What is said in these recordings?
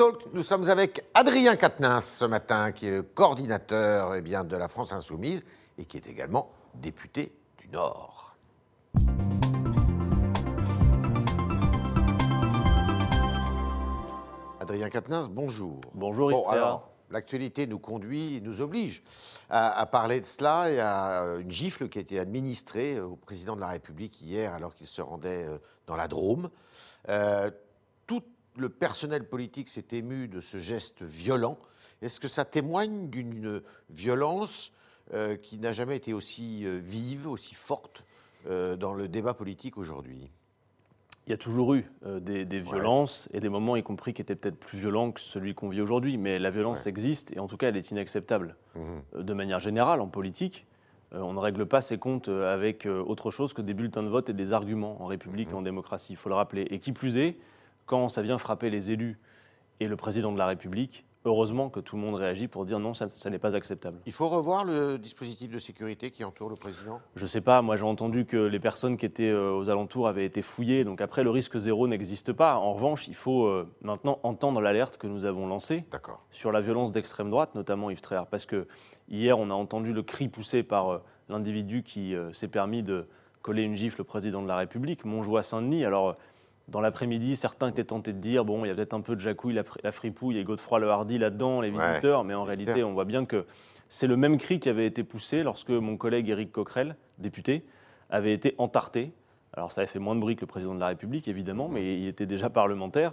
Talk, nous sommes avec Adrien Quatennens ce matin, qui est le coordinateur eh bien, de la France Insoumise et qui est également député du Nord. Adrien Quatennens, bonjour. Bonjour, Bon, alors, l'actualité nous conduit, nous oblige à, à parler de cela. Il y a euh, une gifle qui a été administrée au président de la République hier alors qu'il se rendait euh, dans la Drôme. Euh, le personnel politique s'est ému de ce geste violent. Est-ce que ça témoigne d'une violence euh, qui n'a jamais été aussi euh, vive, aussi forte euh, dans le débat politique aujourd'hui? Il y a toujours eu des, des violences et des moments, y compris, qui étaient peut-être plus violents que celui qu'on vit aujourd'hui. Mais la violence Ouais. existe et en tout cas, elle est inacceptable. Euh, De manière générale, en politique, on ne règle pas ses comptes avec autre chose que des bulletins de vote et des arguments en République et en démocratie. Il faut le rappeler. Et qui plus est, quand ça vient frapper les élus et le président de la République, heureusement que tout le monde réagit pour dire non, ça, ça n'est pas acceptable. Il faut revoir le dispositif de sécurité qui entoure le président? Je sais pas, moi j'ai entendu que les personnes qui étaient euh, aux alentours avaient été fouillées, donc après le risque zéro n'existe pas. En revanche, il faut euh, maintenant entendre l'alerte que nous avons lancée sur la violence d'extrême droite, notamment Yves Tréhard, parce que hier on a entendu le cri poussé par euh, l'individu qui s'est permis de coller une gifle au président de la République, Montjoie-Saint-Denis. Alors euh, dans l'après-midi, certains étaient tentés de dire bon, il y a peut-être un peu de Jacouille, la, fri- la fripouille et Godefroy le Hardy là-dedans, les Ouais, visiteurs, mais en réalité, on voit bien que c'est le même cri qui avait été poussé lorsque mon collègue Éric Coquerel, député, avait été entarté. Alors ça avait fait moins de bruit que le président de la République, évidemment, mais il était déjà parlementaire.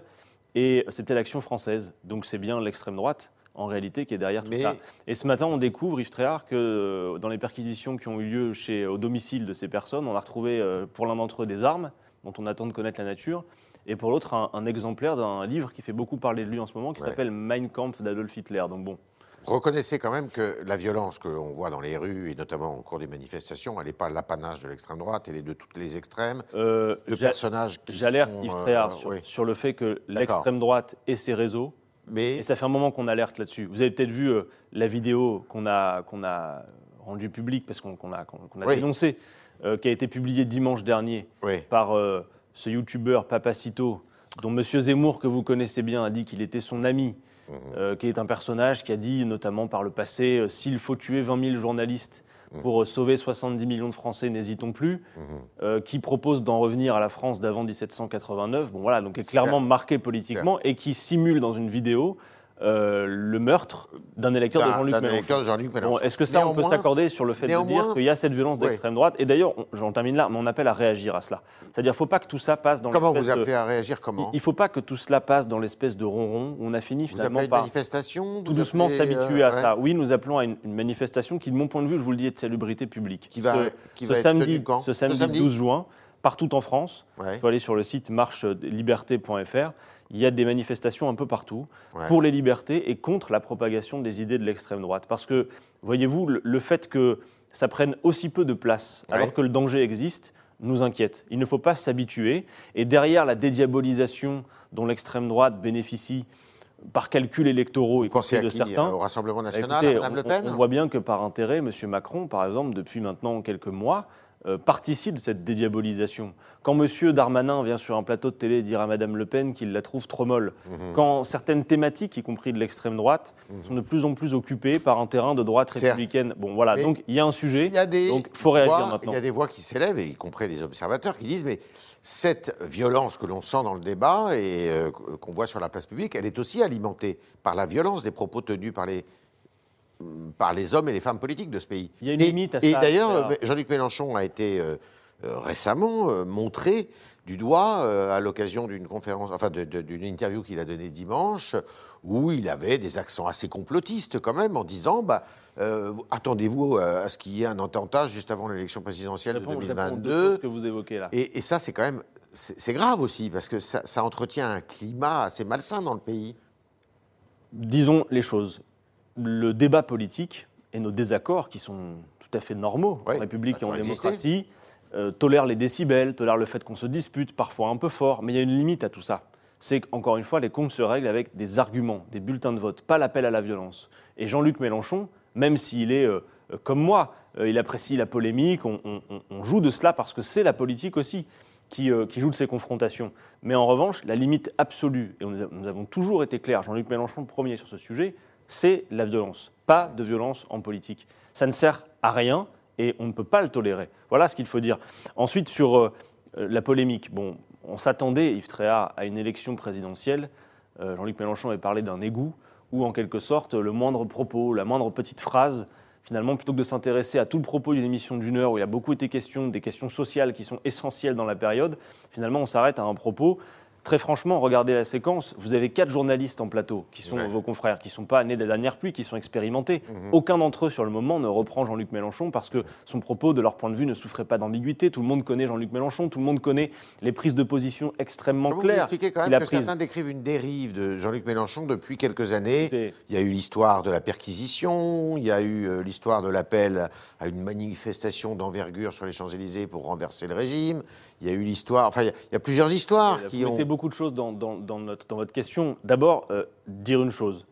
Et c'était l'action française. Donc c'est bien l'extrême droite, en réalité, qui est derrière tout Mais- ça. Et ce matin, on découvre, Yves Tréhard, que euh, dans les perquisitions qui ont eu lieu chez, au domicile de ces personnes, on a retrouvé euh, pour l'un d'entre eux des armes, dont on attend de connaître la nature, et pour l'autre un, un exemplaire d'un livre qui fait beaucoup parler de lui en ce moment, qui Ouais. s'appelle Mein Kampf d'Adolf Hitler. Donc bon, Reconnaissez quand même que la violence que l'on voit dans les rues, et notamment au cours des manifestations, elle n'est pas l'apanage de l'extrême droite, elle est de toutes les extrêmes, euh, de personnages qui j'alerte Yves euh, Tréhard sur, oui. sur le fait que l'extrême droite et ses réseaux Mais Et ça fait un moment qu'on alerte là-dessus. Vous avez peut-être vu euh, la vidéo qu'on a, qu'on a rendue publique, parce qu'on a, Oui. dénoncée, euh, qui a été publiée dimanche dernier oui, par euh, ce youtubeur Papacito, dont M. Zemmour, que vous connaissez bien, a dit qu'il était son ami, Mhm. euh, qui est un personnage qui a dit, notamment par le passé, s'il faut tuer 20 000 journalistes Mhm. pour sauver 70 millions de Français, n'hésitons plus, euh, qui propose d'en revenir à la France d'avant 1789, bon voilà, donc qui est clairement marqué politiquement et qui simule dans une vidéo euh, le meurtre d'un électeur de Jean-Luc Mélenchon. Est-ce que ça, on peut s'accorder sur le fait de dire qu'il y a cette violence d'extrême droite? Et d'ailleurs, j'en termine là, mais on appelle à réagir à cela. C'est-à-dire, il ne faut pas que tout ça passe dans Comment l'espèce vous de- appelez à réagir comment? Il ne faut pas que tout cela passe dans l'espèce de ronron où on a fini Vous finalement par manifestation tout doucement appelez, s'habituer euh, à ça. Oui, nous appelons à une, une manifestation qui, de mon point de vue, je vous le dis, est de salubrité publique. Qui va- ce, qui ce va être samedi, ce Ce samedi 12 juin, partout en France, Ouais. il faut aller sur le site marcheliberté.fr. Il y a des manifestations un peu partout Ouais. pour les libertés et contre la propagation des idées de l'extrême droite. Parce que, voyez-vous, le, fait que ça prenne aussi peu de place, Ouais. alors que le danger existe, nous inquiète. Il ne faut pas s'habituer. Et derrière la dédiabolisation dont l'extrême droite bénéficie par calculs électoraux et de qui certains, Au Rassemblement bah, national, écoutez, à Mme on, Le Pen on- voit bien que par intérêt, M. Macron, par exemple, depuis maintenant quelques mois, euh, participe de cette dédiabolisation. Quand M. Darmanin vient sur un plateau de télé dire à Mme Le Pen qu'il la trouve trop molle, Mhm. quand certaines thématiques, y compris de l'extrême droite, sont de plus en plus occupées par un terrain de droite Certes. républicaine. Bon, voilà, Mais donc il y a un sujet, Il y a des donc il faut réagir voix, maintenant. Il y a des voix qui s'élèvent, y compris des observateurs, qui disent mais cette violence que l'on sent dans le débat et euh, qu'on voit sur la place publique, elle est aussi alimentée par la violence des propos tenus par les par les hommes et les femmes politiques de ce pays. Il y a une et, limite à Et ça, d'ailleurs, etc. euh, Jean-Luc Mélenchon a été euh, euh, récemment euh, montré du doigt euh, à l'occasion d'une conférence, enfin d'une interview qu'il a donnée dimanche, où il avait des accents assez complotistes quand même, en disant bah, attendez-vous à ce qu'il y ait un attentat juste avant l'élection présidentielle de réponds- je réponds aux deux 2022. choses que vous évoquez là. Et, et ça, c'est quand même c'est c'est grave aussi parce que ça, ça entretient un climat assez malsain dans le pays. Disons les choses. Le débat politique et nos désaccords, qui sont tout à fait normaux Oui, en République et en démocratie, euh, tolèrent les décibels, tolèrent le fait qu'on se dispute, parfois un peu fort, mais il y a une limite à tout ça. C'est qu'encore une fois, les comptes se règlent avec des arguments, des bulletins de vote, pas l'appel à la violence. Et Jean-Luc Mélenchon, même s'il est euh, euh, comme moi, euh, il apprécie la polémique, on, on- on- on joue de cela parce que c'est la politique aussi. qui, euh, qui joue de ces confrontations. Mais en revanche, la limite absolue, et nous, avons toujours été clairs, Jean-Luc Mélenchon le premier sur ce sujet, c'est la violence. Pas de violence en politique. Ça ne sert à rien et on ne peut pas le tolérer. Voilà ce qu'il faut dire. Ensuite, sur euh, euh, la polémique, bon, on s'attendait, Yves Tréhard, à une élection présidentielle. Euh, Jean-Luc Mélenchon avait parlé d'un égout où, en quelque sorte, le moindre propos, la moindre petite phrase, finalement, plutôt que de s'intéresser à tout le propos d'une émission d'une heure où il a beaucoup été question des questions sociales qui sont essentielles dans la période, finalement, on s'arrête à un propos. Très franchement, regardez la séquence. Vous avez quatre journalistes en plateau qui sont Ouais. vos confrères, qui ne sont pas nés des dernières pluies, qui sont expérimentés. Mhm. Aucun d'entre eux, sur le moment, ne reprend Jean-Luc Mélenchon parce que son propos, de leur point de vue, ne souffrait pas d'ambiguïté. Tout le monde connaît Jean-Luc Mélenchon, tout le monde connaît les prises de position extrêmement Comment vous claires. expliquez quand même que prises. certains décrivent une dérive de Jean-Luc Mélenchon depuis quelques années Il y a eu l'histoire de la perquisition, il y a eu euh, l'histoire de l'appel à une manifestation d'envergure sur les Champs-Élysées pour renverser le régime. Il y a eu l'histoire, enfin, il y a, il y a plusieurs histoires Vous qui ont. mettez beaucoup de choses dans, dans- dans notre- dans votre question. D'abord, euh, dire une chose.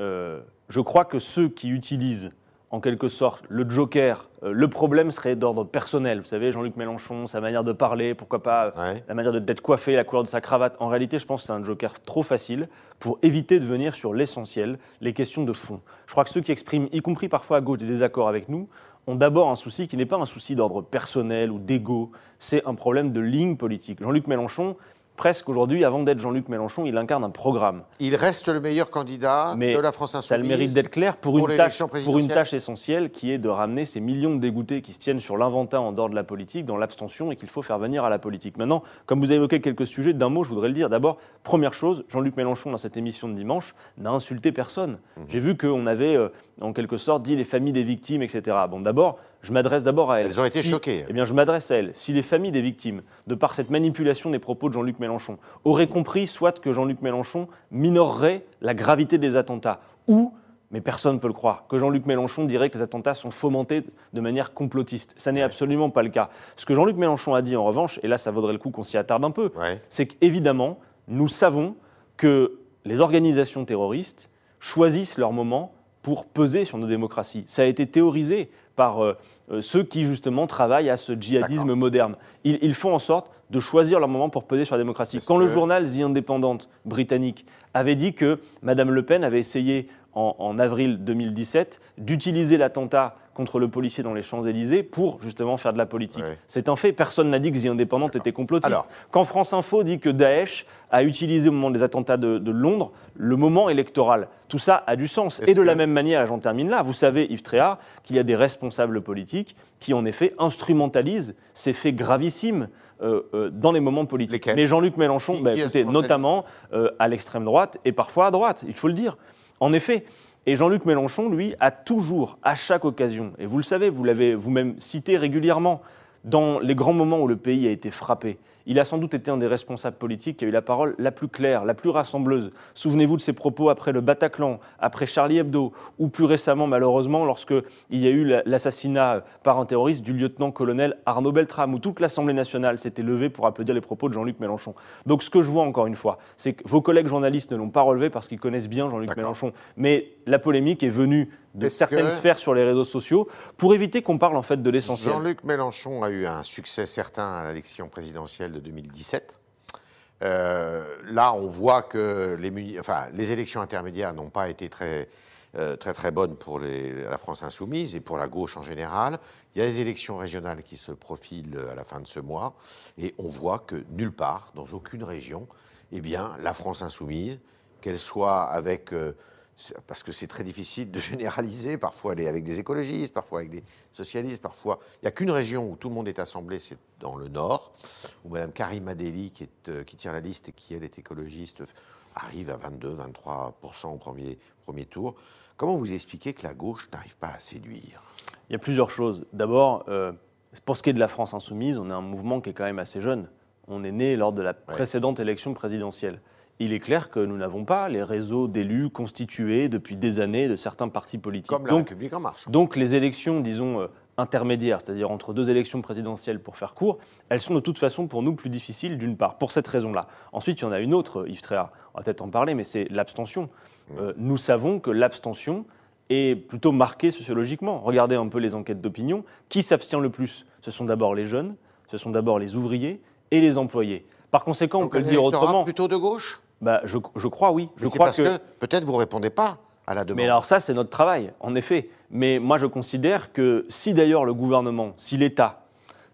Euh, je crois que ceux qui utilisent en quelque sorte le joker, euh, le problème serait d'ordre personnel. Vous savez, Jean-Luc Mélenchon, sa manière de parler, pourquoi pas Ouais. la manière de- d'être coiffé, la couleur de sa cravate. En réalité, je pense que c'est un joker trop facile pour éviter de venir sur l'essentiel, les questions de fond. Je crois que ceux qui expriment, y compris parfois à gauche, des désaccords avec nous, ont d'abord un souci qui n'est pas un souci d'ordre personnel ou d'ego, c'est un problème de ligne politique. Jean-Luc Mélenchon, presque aujourd'hui, avant d'être Jean-Luc Mélenchon, il incarne un programme. Il reste le meilleur candidat Mais de la France insoumise. Ça a le mérite d'être clair pour, pour une tâche, l'élection pour une présidentielle. tâche essentielle qui est de ramener ces millions de dégoûtés qui se tiennent sur l'inventat en dehors de la politique, dans l'abstention et qu'il faut faire venir à la politique. Maintenant, comme vous avez évoqué quelques sujets, d'un mot, je voudrais le dire. D'abord, première chose, Jean-Luc Mélenchon, dans cette émission de dimanche, n'a insulté personne. Mhm. J'ai vu qu'on avait, euh, en quelque sorte, dit les familles des victimes, etc. Bon, d'abord, je m'adresse d'abord à elles. Elles ont été Si- choquées. eh bien, je m'adresse à elles. Si les familles des victimes, de par cette manipulation des propos de Jean-Luc Mélenchon, auraient compris soit que Jean-Luc Mélenchon minorerait la gravité des attentats, ou, mais personne ne peut le croire, que Jean-Luc Mélenchon dirait que les attentats sont fomentés de manière complotiste. Ça n'est Ouais. absolument pas le cas. Ce que Jean-Luc Mélenchon a dit, en revanche, et là, ça vaudrait le coup qu'on s'y attarde un peu, Ouais. c'est qu'évidemment, nous savons que les organisations terroristes choisissent leur moment pour peser sur nos démocraties. Ça a été théorisé par euh, euh, ceux qui, justement, travaillent à ce djihadisme moderne. Ils, ils font en sorte de choisir leur moment pour peser sur la démocratie. Quand le journal The Independent britannique avait dit que Mme Le Pen avait essayé en, en avril 2017 d'utiliser l'attentat contre le policier dans les Champs-Élysées pour justement faire de la politique. C'est un fait. Personne n'a dit que The Independent était complotiste. Alors. Quand France Info dit que Daesh a utilisé au moment des attentats de, de Londres le moment électoral, tout ça a du sens. Et de la même manière, j'en termine là, vous savez, Yves Tréhard, qu'il y a des responsables politiques qui, en effet, instrumentalisent ces faits gravissimes euh, euh, dans les moments politiques. Mais Jean-Luc Mélenchon, bah, écoutez, notamment euh, à l'extrême droite et parfois à droite, il faut le dire. En effet. Et Jean-Luc Mélenchon, lui, a toujours, à chaque occasion, et vous le savez, vous l'avez vous-même cité régulièrement, dans les grands moments où le pays a été frappé, il a sans doute été un des responsables politiques qui a eu la parole la plus claire, la plus rassembleuse. Souvenez-vous de ses propos après le Bataclan, après Charlie Hebdo, ou plus récemment, malheureusement, lorsque il y a eu la- l'assassinat euh, par un terroriste du lieutenant-colonel Arnaud Beltrame, où toute l'Assemblée nationale s'était levée pour applaudir les propos de Jean-Luc Mélenchon. Donc ce que je vois encore une fois, c'est que vos collègues journalistes ne l'ont pas relevé parce qu'ils connaissent bien Jean-Luc. Mélenchon. Mais la polémique est venue de certaines que- sphères sur les réseaux sociaux pour éviter qu'on parle en fait de l'essentiel. Jean-Luc Mélenchon a eu un succès certain à l'élection présidentielle de 2017. Euh, là, on voit que les, les élections intermédiaires n'ont pas été très, euh, très, très bonnes pour les- la France insoumise et pour la gauche en général. Il y a des élections régionales qui se profilent à la fin de ce mois et on voit que nulle part, dans aucune région, eh bien, la France insoumise, qu'elle soit avec euh, parce que c'est très difficile de généraliser. Parfois, est avec des écologistes, parfois avec des socialistes, parfois. Il n'y a qu'une région où tout le monde est assemblé, c'est dans le Nord, où Mme Karim Adeli, qui, est, euh, qui tient la liste et qui, elle, est écologiste, arrive à 22-23% au premier, premier tour. Comment vous expliquez que la gauche n'arrive pas à séduire? Il y a plusieurs choses. D'abord, euh, pour ce qui est de la France insoumise, on est un mouvement qui est quand même assez jeune. On est né lors de la précédente élection présidentielle. Il est clair que nous n'avons pas les réseaux d'élus constitués depuis des années de certains partis politiques. Comme la Donc, République En Marche. donc les élections, disons, euh, intermédiaires, c'est-à-dire entre deux élections présidentielles pour faire court, elles sont de toute façon pour nous plus difficiles d'une part, pour cette raison-là. Ensuite, il y en a une autre, Yves Tréhard, on va peut-être en parler, mais c'est l'abstention. Euh, nous savons que l'abstention est plutôt marquée sociologiquement. Regardez un peu les enquêtes d'opinion. Qui s'abstient le plus? Ce sont d'abord les jeunes, ce sont d'abord les ouvriers, et les employés. Par conséquent, on peut le dire autrement. plutôt de gauche? Bah, je, crois, oui. Je crois parce que, peut-être vous ne répondez pas à la demande. Mais alors ça, c'est notre travail, en effet. Mais moi, je considère que si d'ailleurs le gouvernement, si l'État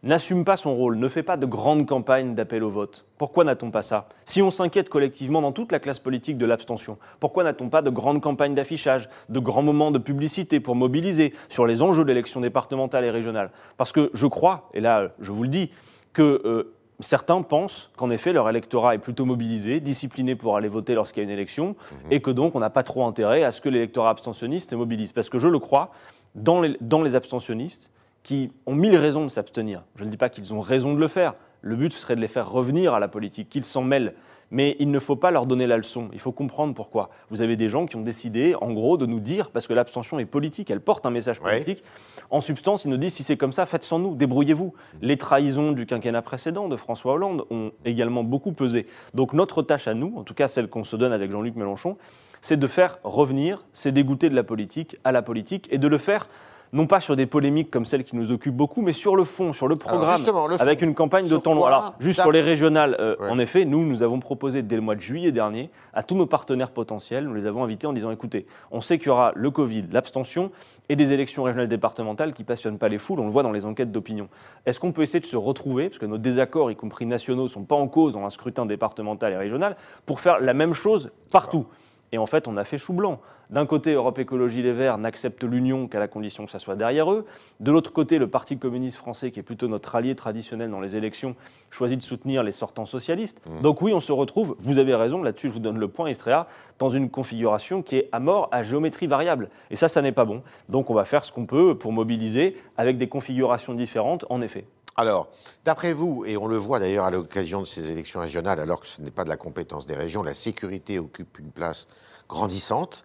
n'assume pas son rôle, ne fait pas de grandes campagnes d'appel au vote. Pourquoi n'a-t-on pas ça? Si on s'inquiète collectivement dans toute la classe politique de l'abstention, pourquoi n'a-t-on pas de grandes campagnes d'affichage, de grands moments de publicité pour mobiliser sur les enjeux de l'élection départementale et régionale? Parce que je crois, et là je vous le dis, que euh, certains pensent qu'en effet leur électorat est plutôt mobilisé, discipliné pour aller voter lorsqu'il y a une élection, mhm. et que donc on n'a pas trop intérêt à ce que l'électorat abstentionniste est mobilise. Parce que je le crois, dans les abstentionnistes, qui ont mille raisons de s'abstenir. Je ne dis pas qu'ils ont raison de le faire. Le but serait de les faire revenir à la politique, qu'ils s'en mêlent. Mais il ne faut pas leur donner la leçon. Il faut comprendre pourquoi. Vous avez des gens qui ont décidé, en gros, de nous dire, parce que l'abstention est politique, elle porte un message politique. En substance, ils nous disent si c'est comme ça, faites sans nous, débrouillez-vous. Les trahisons du quinquennat précédent de François Hollande ont également beaucoup pesé. Donc notre tâche à nous, en tout cas celle qu'on se donne avec Jean-Luc Mélenchon, c'est de faire revenir ces dégoûtés de la politique à la politique et de le faire non pas sur des polémiques comme celles qui nous occupent beaucoup, mais sur le fond, sur le programme, avec une campagne de temps long. Alors, juste sur les régionales, euh, en effet, nous, nous avons proposé dès le mois de juillet dernier à tous nos partenaires potentiels, nous les avons invités en disant écoutez, on sait qu'il y aura le Covid, l'abstention et des élections régionales départementales qui passionnent pas les foules, on le voit dans les enquêtes d'opinion. Est-ce qu'on peut essayer de se retrouver, parce que nos désaccords, y compris nationaux, ne sont pas en cause dans un scrutin départemental et régional, pour faire la même chose partout? Et en fait, on a fait chou blanc. D'un côté, Europe Écologie Les Verts n'accepte l'union qu'à la condition que ça soit derrière eux. De l'autre côté, le Parti communiste français, qui est plutôt notre allié traditionnel dans les élections, choisit de soutenir les sortants socialistes. Mmh. Donc oui, on se retrouve, vous avez raison, là-dessus je vous donne le point, Yves dans une configuration qui est à mort à géométrie variable. Et ça, ça n'est pas bon. Donc on va faire ce qu'on peut pour mobiliser avec des configurations différentes, en effet. Alors, d'après vous, et on le voit d'ailleurs à l'occasion de ces élections régionales, alors que ce n'est pas de la compétence des régions, la sécurité occupe une place grandissante.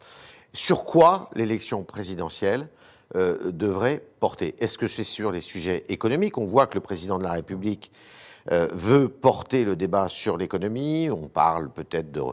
Sur quoi l'élection présidentielle euh, devrait porter? Est-ce que c'est sur les sujets économiques? On voit que le président de la République euh, veut porter le débat sur l'économie. On parle peut-être de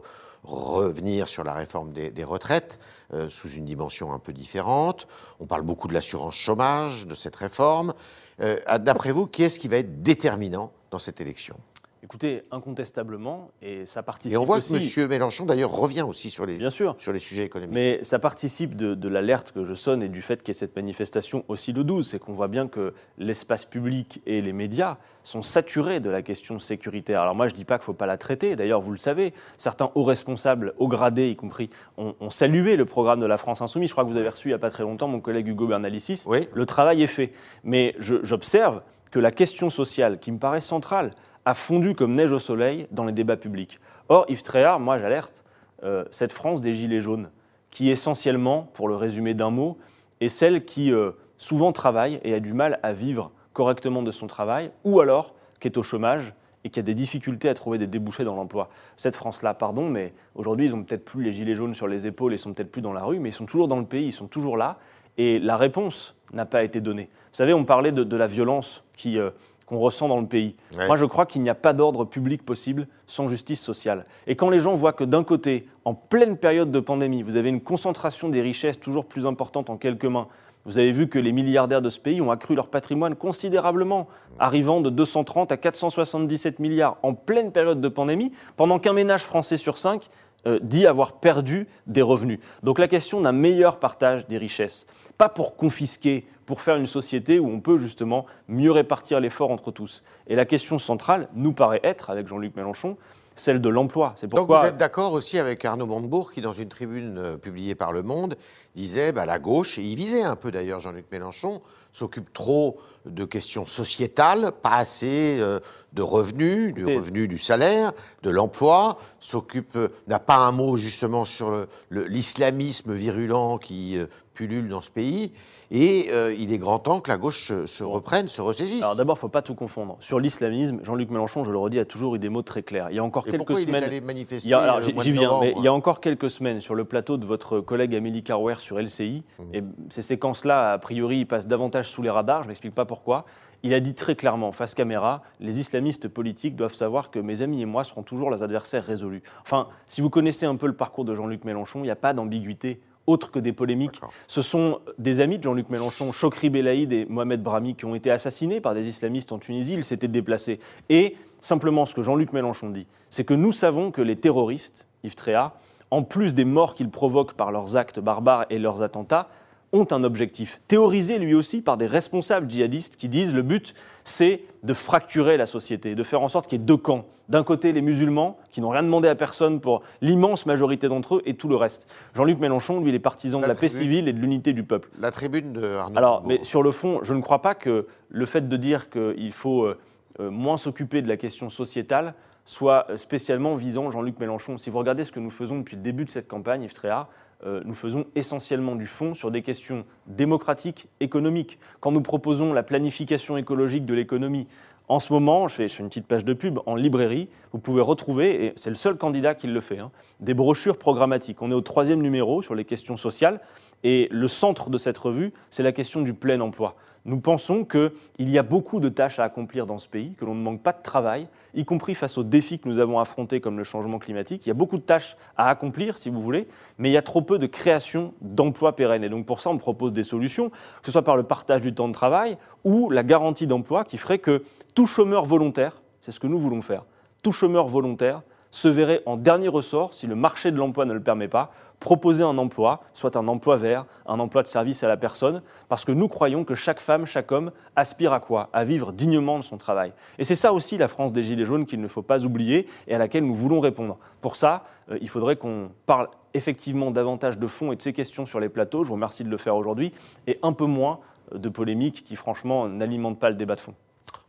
revenir sur la réforme des, retraites euh, sous une dimension un peu différente. On parle beaucoup de l'assurance chômage, de cette réforme. Euh, d'après vous, qui est-ce qui va être déterminant dans cette élection? Écoutez, incontestablement, et ça participe. Et on voit que M. Mélenchon, d'ailleurs, revient aussi sur les, sur les sujets économiques. Mais ça participe de, l'alerte que je sonne et du fait qu'il y ait cette manifestation aussi le 12. C'est qu'on voit bien que l'espace public et les médias sont saturés de la question sécuritaire. Alors moi, je ne dis pas qu'il ne faut pas la traiter. D'ailleurs, vous le savez, certains hauts responsables, hauts gradés y compris, ont, salué le programme de la France Insoumise. Je crois que vous avez reçu il n'y a pas très longtemps mon collègue Hugo Bernalicis. Oui. Le travail est fait. Mais j'observe que la question sociale, qui me paraît centrale, a fondu comme neige au soleil dans les débats publics. Or, Yves Tréhard, moi j'alerte, euh, cette France des Gilets jaunes, qui essentiellement, pour le résumer d'un mot, est celle qui euh, souvent travaille et a du mal à vivre correctement de son travail, ou alors qui est au chômage et qui a des difficultés à trouver des débouchés dans l'emploi. Cette France-là, pardon, mais aujourd'hui, ils n'ont peut-être plus les gilets jaunes sur les épaules et sont peut-être plus dans la rue, mais ils sont toujours dans le pays, ils sont toujours là, et la réponse n'a pas été donnée. Vous savez, on parlait de, la violence qui, euh, qu'on ressent dans le pays. Moi, je crois qu'il n'y a pas d'ordre public possible sans justice sociale. Et quand les gens voient que d'un côté, en pleine période de pandémie, vous avez une concentration des richesses toujours plus importante en quelques mains, vous avez vu que les milliardaires de ce pays ont accru leur patrimoine considérablement, arrivant de 230 à 477 milliards en pleine période de pandémie, pendant qu'un ménage français sur cinq euh, dit avoir perdu des revenus. Donc la question d'un meilleur partage des richesses, pas pour confisquer, pour faire une société où on peut justement mieux répartir l'effort entre tous. Et la question centrale nous paraît être, avec Jean-Luc Mélenchon, celle de l'emploi. C'est pourquoi... Donc vous êtes d'accord aussi avec Arnaud Montebourg qui, dans une tribune euh, publiée par Le Monde, disait bah, la gauche, et il visait un peu d'ailleurs Jean-Luc Mélenchon, s'occupe trop de questions sociétales, pas assez euh, de revenus, du revenu du salaire, de l'emploi, s'occupe, euh, n'a pas un mot justement sur l'islamisme virulent qui pullule dans ce pays. Et euh, il est grand temps que la gauche se, reprenne, se ressaisisse. Alors d'abord, il ne faut pas tout confondre. Sur l'islamisme, Jean-Luc Mélenchon, je le redis, a toujours eu des mots très clairs. Il y a encore quelques semaines. Il est allé manifester euh, J'y viens, mais il y a encore quelques semaines, sur le plateau de votre collègue Amélie Carouer sur LCI, mmh. et ces séquences-là, a priori, ils passent davantage sous les radars, je ne m'explique pas pourquoi. Il a dit très clairement, face caméra, les islamistes politiques doivent savoir que mes amis et moi serons toujours leurs adversaires résolus. Enfin, si vous connaissez un peu le parcours de Jean-Luc Mélenchon, il n'y a pas d'ambiguïté autres que des polémiques. Ce sont des amis de Jean-Luc Mélenchon, Chokri Belaïd et Mohamed Brahmi, qui ont été assassinés par des islamistes en Tunisie. Ils s'étaient déplacés. Et simplement, ce que Jean-Luc Mélenchon dit, c'est que nous savons que les terroristes, Yves Tréhard, en plus des morts qu'ils provoquent par leurs actes barbares et leurs attentats, ont un objectif, théorisé lui aussi par des responsables djihadistes qui disent le but, c'est de fracturer la société, de faire en sorte qu'il y ait deux camps. D'un côté, les musulmans, qui n'ont rien demandé à personne pour l'immense majorité d'entre eux, et tout le reste. Jean-Luc Mélenchon, lui, il est partisan de la paix civile et de l'unité du peuple. La tribune de Arnaud. Alors, mais sur le fond, je ne crois pas que le fait de dire qu'il faut euh, euh, moins s'occuper de la question sociétale soit spécialement visant Jean-Luc Mélenchon. Si vous regardez ce que nous faisons depuis le début de cette campagne, Yves Tréhard, euh, nous faisons essentiellement du fond sur des questions démocratiques, économiques. Quand nous proposons la planification écologique de l'économie, en ce moment, je fais, une petite page de pub, en librairie, vous pouvez retrouver, et c'est le seul candidat qui le fait, hein, des brochures programmatiques. On est au troisième numéro sur les questions sociales, et le centre de cette revue, c'est la question du plein emploi. Nous pensons qu'il y a beaucoup de tâches à accomplir dans ce pays, que l'on ne manque pas de travail, y compris face aux défis que nous avons affrontés comme le changement climatique. Il y a beaucoup de tâches à accomplir, si vous voulez, mais il y a trop peu de création d'emplois pérennes. Et donc pour ça, on propose des solutions, que ce soit par le partage du temps de travail ou la garantie d'emploi qui ferait que tout chômeur volontaire, c'est ce que nous voulons faire, tout chômeur volontaire se verrait en dernier ressort, si le marché de l'emploi ne le permet pas, proposer un emploi, soit un emploi vert, un emploi de service à la personne, parce que nous croyons que chaque femme, chaque homme aspire à quoi? À vivre dignement de son travail. Et c'est ça aussi la France des Gilets jaunes qu'il ne faut pas oublier et à laquelle nous voulons répondre. Pour ça, euh, il faudrait qu'on parle effectivement davantage de fond et de ces questions sur les plateaux, je vous remercie de le faire aujourd'hui, et un peu moins de polémiques qui franchement n'alimentent pas le débat de fond.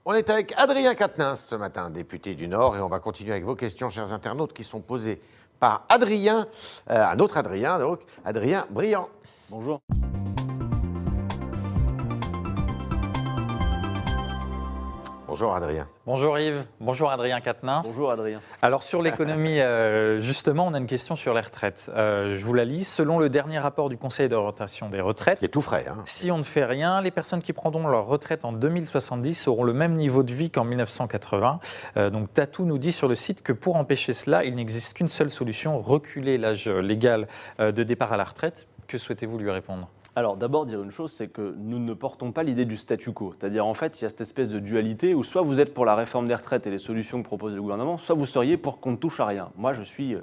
On est avec Adrien Quatennens ce matin, député du Nord, et on va continuer avec vos questions, chers internautes, qui sont posées par Adrien, euh, un autre Adrien, donc Adrien Briand. Bonjour. Bonjour Adrien. Bonjour Yves, bonjour Adrien Quatennens. Bonjour Adrien. Alors sur l'économie, euh, justement, on a une question sur les retraites. Euh, je vous la lis. Selon le dernier rapport du Conseil de rotation des retraites, qui est tout frais, hein. si on ne fait rien, les personnes qui prendront leur retraite en 2070 auront le même niveau de vie qu'en 1980. Euh, donc Tatou nous dit sur le site que pour empêcher cela, il n'existe qu'une seule solution, reculer l'âge légal de départ à la retraite. Que souhaitez-vous lui répondre? Alors d'abord dire une chose, c'est que nous ne portons pas l'idée du statu quo. C'est-à-dire en fait, il y a cette espèce de dualité où soit vous êtes pour la réforme des retraites et les solutions que propose le gouvernement, soit vous seriez pour qu'on ne touche à rien. Moi, je suis euh,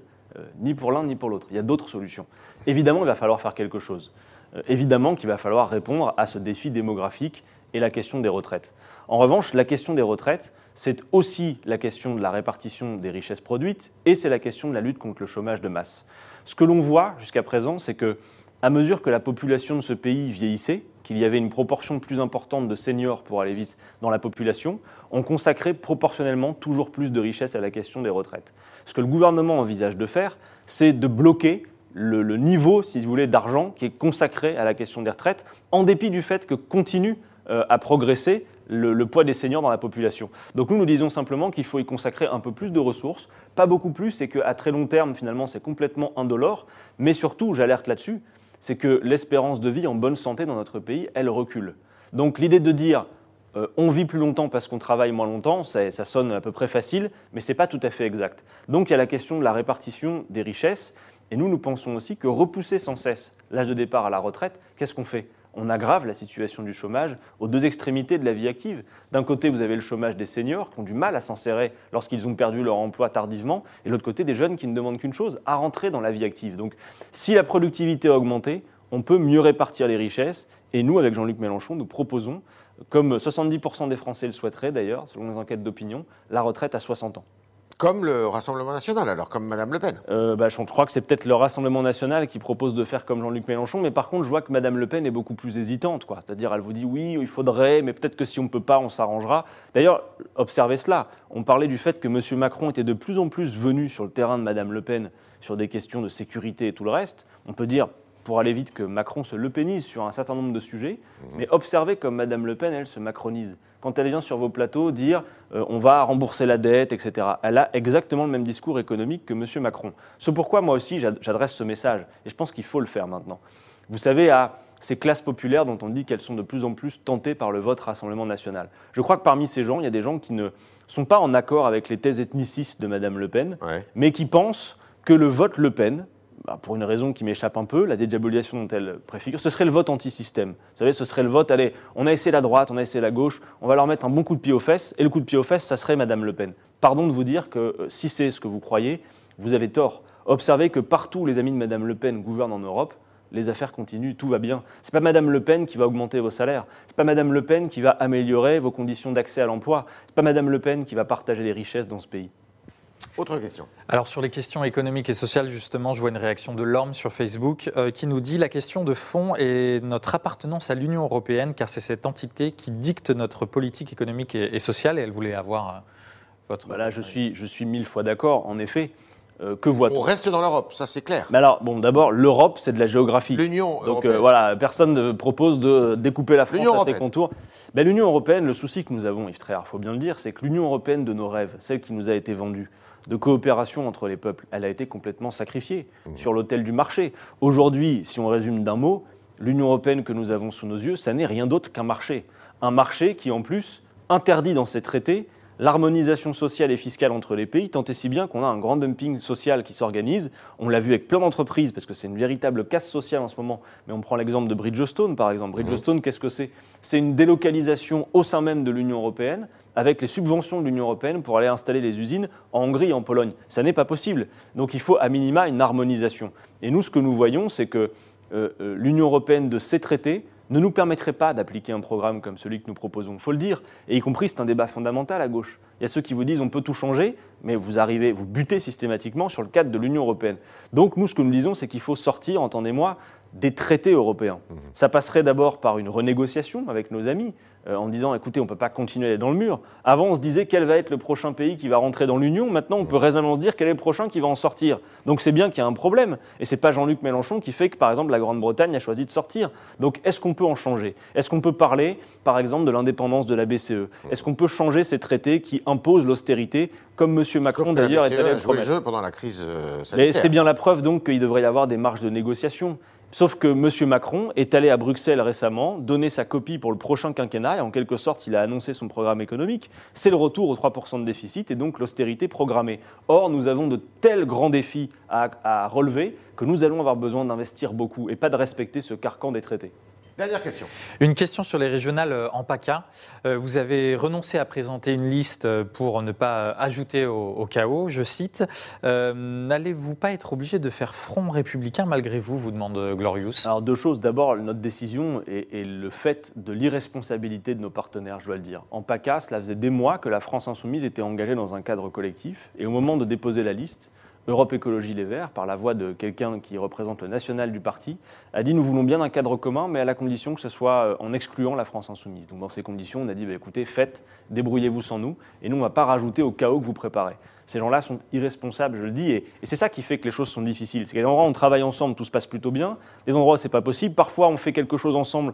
ni pour l'un ni pour l'autre. Il y a d'autres solutions. Évidemment, il va falloir faire quelque chose. Euh, évidemment qu'il va falloir répondre à ce défi démographique et la question des retraites. En revanche, la question des retraites, c'est aussi la question de la répartition des richesses produites et c'est la question de la lutte contre le chômage de masse. Ce que l'on voit jusqu'à présent, c'est que à mesure que la population de ce pays vieillissait, qu'il y avait une proportion plus importante de seniors pour aller vite dans la population, on consacrait proportionnellement toujours plus de richesses à la question des retraites. Ce que le gouvernement envisage de faire, c'est de bloquer le, niveau, si vous voulez, d'argent qui est consacré à la question des retraites, en dépit du fait que continue euh, à progresser le, poids des seniors dans la population. Donc nous, nous disons simplement qu'il faut y consacrer un peu plus de ressources, pas beaucoup plus, et qu'à très long terme, finalement, c'est complètement indolore, mais surtout, j'alerte là-dessus, c'est que l'espérance de vie en bonne santé dans notre pays, elle recule. Donc l'idée de dire euh, on vit plus longtemps parce qu'on travaille moins longtemps, ça, ça, sonne à peu près facile, mais ce n'est pas tout à fait exact. Donc il y a la question de la répartition des richesses, et nous, nous pensons aussi que repousser sans cesse l'âge de départ à la retraite, qu'est-ce qu'on fait? On aggrave la situation du chômage aux deux extrémités de la vie active. D'un côté, vous avez le chômage des seniors qui ont du mal à s'insérer lorsqu'ils ont perdu leur emploi tardivement, et de l'autre côté, des jeunes qui ne demandent qu'une chose, à rentrer dans la vie active. Donc, si la productivité a augmenté, on peut mieux répartir les richesses, et nous, avec Jean-Luc Mélenchon, nous proposons, comme 70% des Français le souhaiteraient d'ailleurs, selon les enquêtes d'opinion, la retraite à 60 ans. Comme le Rassemblement national, alors, comme Mme Le Pen euh, bah, Je crois que c'est peut-être le Rassemblement national qui propose de faire comme Jean-Luc Mélenchon, mais par contre, je vois que Mme Le Pen est beaucoup plus hésitante. C'est-à-dire, elle vous dit oui, il faudrait, mais peut-être que si on ne peut pas, on s'arrangera. D'ailleurs, observez cela. On parlait du fait que M. Macron était de plus en plus venu sur le terrain de Mme Le Pen sur des questions de sécurité et tout le reste. On peut dire pour aller vite que Macron se le pénise sur un certain nombre de sujets, mmh. mais observez comme Mme Le Pen, elle se macronise. Quand elle vient sur vos plateaux dire euh, on va rembourser la dette, etc., elle a exactement le même discours économique que M. Macron. C'est pourquoi moi aussi j'adresse ce message, et je pense qu'il faut le faire maintenant. Vous savez, à ces classes populaires dont on dit qu'elles sont de plus en plus tentées par le vote Rassemblement national. Je crois que parmi ces gens, il y a des gens qui ne sont pas en accord avec les thèses ethnicistes de Mme Le Pen, mais qui pensent que le vote Le Pen bah, pour une raison qui m'échappe un peu, la dédiabolisation dont elle préfigure, ce serait le vote anti-système. Vous savez, ce serait le vote, allez, on a essayé la droite, on a essayé la gauche, on va leur mettre un bon coup de pied aux fesses, et le coup de pied aux fesses, ça serait Madame Le Pen. Pardon de vous dire que euh, si c'est ce que vous croyez, vous avez tort. Observez que partout où les amis de Madame Le Pen gouvernent en Europe, les affaires continuent, tout va bien. C'est pas Madame Le Pen qui va augmenter vos salaires. C'est pas Madame Le Pen qui va améliorer vos conditions d'accès à l'emploi. C'est pas Madame Le Pen qui va partager les richesses dans ce pays. Autre question. Alors sur les questions économiques et sociales, justement, je vois une réaction de Lorme sur Facebook euh, qui nous dit la question de fond est notre appartenance à l'Union européenne, car c'est cette entité qui dicte notre politique économique et, sociale. Et elle voulait avoir euh, votre. Voilà, bah je suis, je suis mille fois d'accord. En effet, euh, que voit-on? On reste dans l'Europe, ça c'est clair. Mais alors, bon, d'abord, l'Europe, c'est de la géographie. L'Union Donc voilà, personne ne propose de découper la France à ses contours. Ben, L'Union européenne, le souci que nous avons, Yves Tréhard, il faut bien le dire, c'est que l'Union européenne de nos rêves, celle qui nous a été vendue, de coopération entre les peuples, elle a été complètement sacrifiée mmh. sur l'autel du marché. Aujourd'hui, si on résume d'un mot, l'Union européenne que nous avons sous nos yeux, ça n'est rien d'autre qu'un marché. Un marché qui, en plus, interdit dans ses traités l'harmonisation sociale et fiscale entre les pays, tant et si bien qu'on a un grand dumping social qui s'organise. On l'a vu avec plein d'entreprises, parce que c'est une véritable casse sociale en ce moment. Mais on prend l'exemple de Bridgestone, par exemple. Bridgestone, mmh. qu'est-ce que c'est? C'est une délocalisation au sein même de l'Union européenne avec les subventions de l'Union européenne pour aller installer les usines en Hongrie et en Pologne. Ça n'est pas possible. Donc il faut à minima une harmonisation. Et nous, ce que nous voyons, c'est que euh, euh, l'Union européenne de ces traités ne nous permettrait pas d'appliquer un programme comme celui que nous proposons. Il faut le dire. Et y compris, c'est un débat fondamental à gauche. Il y a ceux qui vous disent on peut tout changer, mais vous arrivez, vous butez systématiquement sur le cadre de l'Union européenne. Donc nous, ce que nous disons, c'est qu'il faut sortir, entendez-moi, des traités européens. Mmh. Ça passerait d'abord par une renégociation avec nos amis. Euh, en disant écoutez, on ne peut pas continuer dans le mur. Avant, on se disait quel va être le prochain pays qui va rentrer dans l'Union. Maintenant, on peut raisonnablement se dire quel est le prochain qui va en sortir. Donc c'est bien qu'il y a un problème. Et ce n'est pas Jean-Luc Mélenchon qui fait que, par exemple, la Grande-Bretagne a choisi de sortir. Donc est-ce qu'on peut en changer? Est-ce qu'on peut parler, par exemple, de l'indépendance de la BCE Est-ce qu'on peut changer ces traités qui imposent l'austérité, comme M. Macron d'ailleurs est allé le jeu pendant la crise euh, sanitaire. Mais c'est bien la preuve donc qu'il devrait y avoir des marges de négociation. Sauf que M. Macron est allé à Bruxelles récemment, donner sa copie pour le prochain quinquennat, et en quelque sorte, il a annoncé son programme économique. C'est le retour aux 3% de déficit et donc l'austérité programmée. Or, nous avons de tels grands défis à, à relever que nous allons avoir besoin d'investir beaucoup et pas de respecter ce carcan des traités. Dernière question. Une question sur les régionales euh, en PACA. Euh, vous avez renoncé à présenter une liste euh, pour ne pas ajouter au, chaos, je cite. N'allez-vous pas être obligé de faire front républicain malgré vous, vous demande Glorious Alors deux choses. D'abord, notre décision et, le fait de l'irresponsabilité de nos partenaires, je dois le dire. En PACA, cela faisait des mois que la France insoumise était engagée dans un cadre collectif. Et au moment de déposer la liste, Europe Écologie Les Verts, par la voix de quelqu'un qui représente le national du parti, a dit nous voulons bien un cadre commun, mais à la condition que ce soit euh, en excluant la France insoumise. Donc dans ces conditions, on a dit bah, écoutez, faites, débrouillez-vous sans nous, et nous on ne va pas rajouter au chaos que vous préparez. Ces gens-là sont irresponsables, je le dis, et, c'est ça qui fait que les choses sont difficiles. C'est qu'à des endroits où on travaille ensemble, tout se passe plutôt bien. Des endroits où c'est pas possible. Parfois, on fait quelque chose ensemble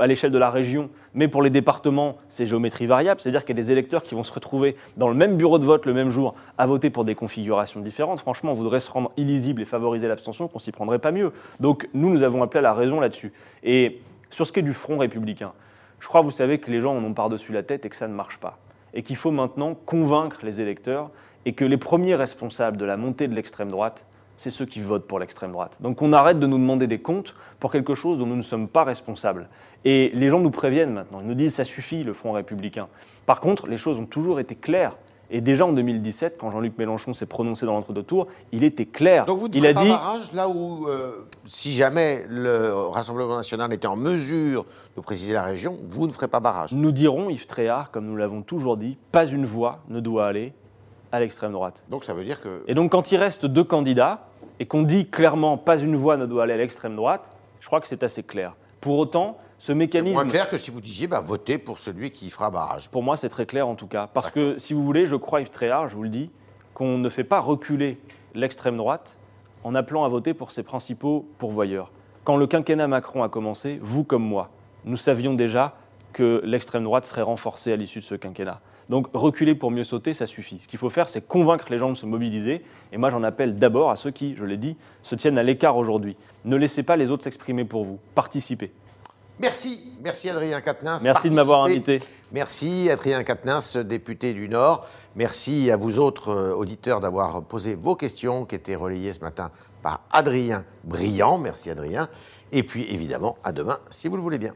à l'échelle de la région, mais pour les départements, c'est géométrie variable. C'est-à-dire qu'il y a des électeurs qui vont se retrouver dans le même bureau de vote le même jour à voter pour des configurations différentes. Franchement, on voudrait se rendre illisible et favoriser l'abstention, qu'on s'y prendrait pas mieux. Donc, nous, nous avons appelé à la raison là-dessus. Et sur ce qui est du front républicain, je crois, vous savez, que les gens en ont par-dessus la tête et que ça ne marche pas. Et qu'il faut maintenant convaincre les électeurs et que les premiers responsables de la montée de l'extrême droite, c'est ceux qui votent pour l'extrême droite. Donc on arrête de nous demander des comptes pour quelque chose dont nous ne sommes pas responsables. Et les gens nous préviennent maintenant, ils nous disent ça suffit le Front républicain. Par contre, les choses ont toujours été claires. Et déjà en 2017, quand Jean-Luc Mélenchon s'est prononcé dans l'entre-deux tours, il était clair. Donc vous ne il a pas dit barrage là où, euh, si jamais le Rassemblement national était en mesure de préciser la région, vous ne ferez pas barrage Nous dirons, Yves Tréhard, comme nous l'avons toujours dit, pas une voix ne doit aller à l'extrême droite. Donc ça veut dire que... Et donc quand il reste deux candidats, et qu'on dit clairement pas une voix ne doit aller à l'extrême droite, je crois que c'est assez clair. Pour autant, ce mécanisme... C'est moins clair que si vous disiez bah, votez pour celui qui fera barrage. Pour moi, c'est très clair en tout cas. Parce que si vous voulez, je crois, Yves Tréhard, je vous le dis, qu'on ne fait pas reculer l'extrême droite en appelant à voter pour ses principaux pourvoyeurs. Quand le quinquennat Macron a commencé, vous comme moi, nous savions déjà que l'extrême droite serait renforcée à l'issue de ce quinquennat. Donc reculer pour mieux sauter, ça suffit. Ce qu'il faut faire, c'est convaincre les gens de se mobiliser. Et moi, j'en appelle d'abord à ceux qui, je l'ai dit, se tiennent à l'écart aujourd'hui. Ne laissez pas les autres s'exprimer pour vous. Participez. Merci, merci Adrien Quatennens. Merci de m'avoir invité. Merci Adrien Quatennens, député du Nord. Merci à vous autres euh, auditeurs d'avoir posé vos questions qui étaient relayées ce matin par Adrien Briand. Merci Adrien. Et puis évidemment, à demain, si vous le voulez bien.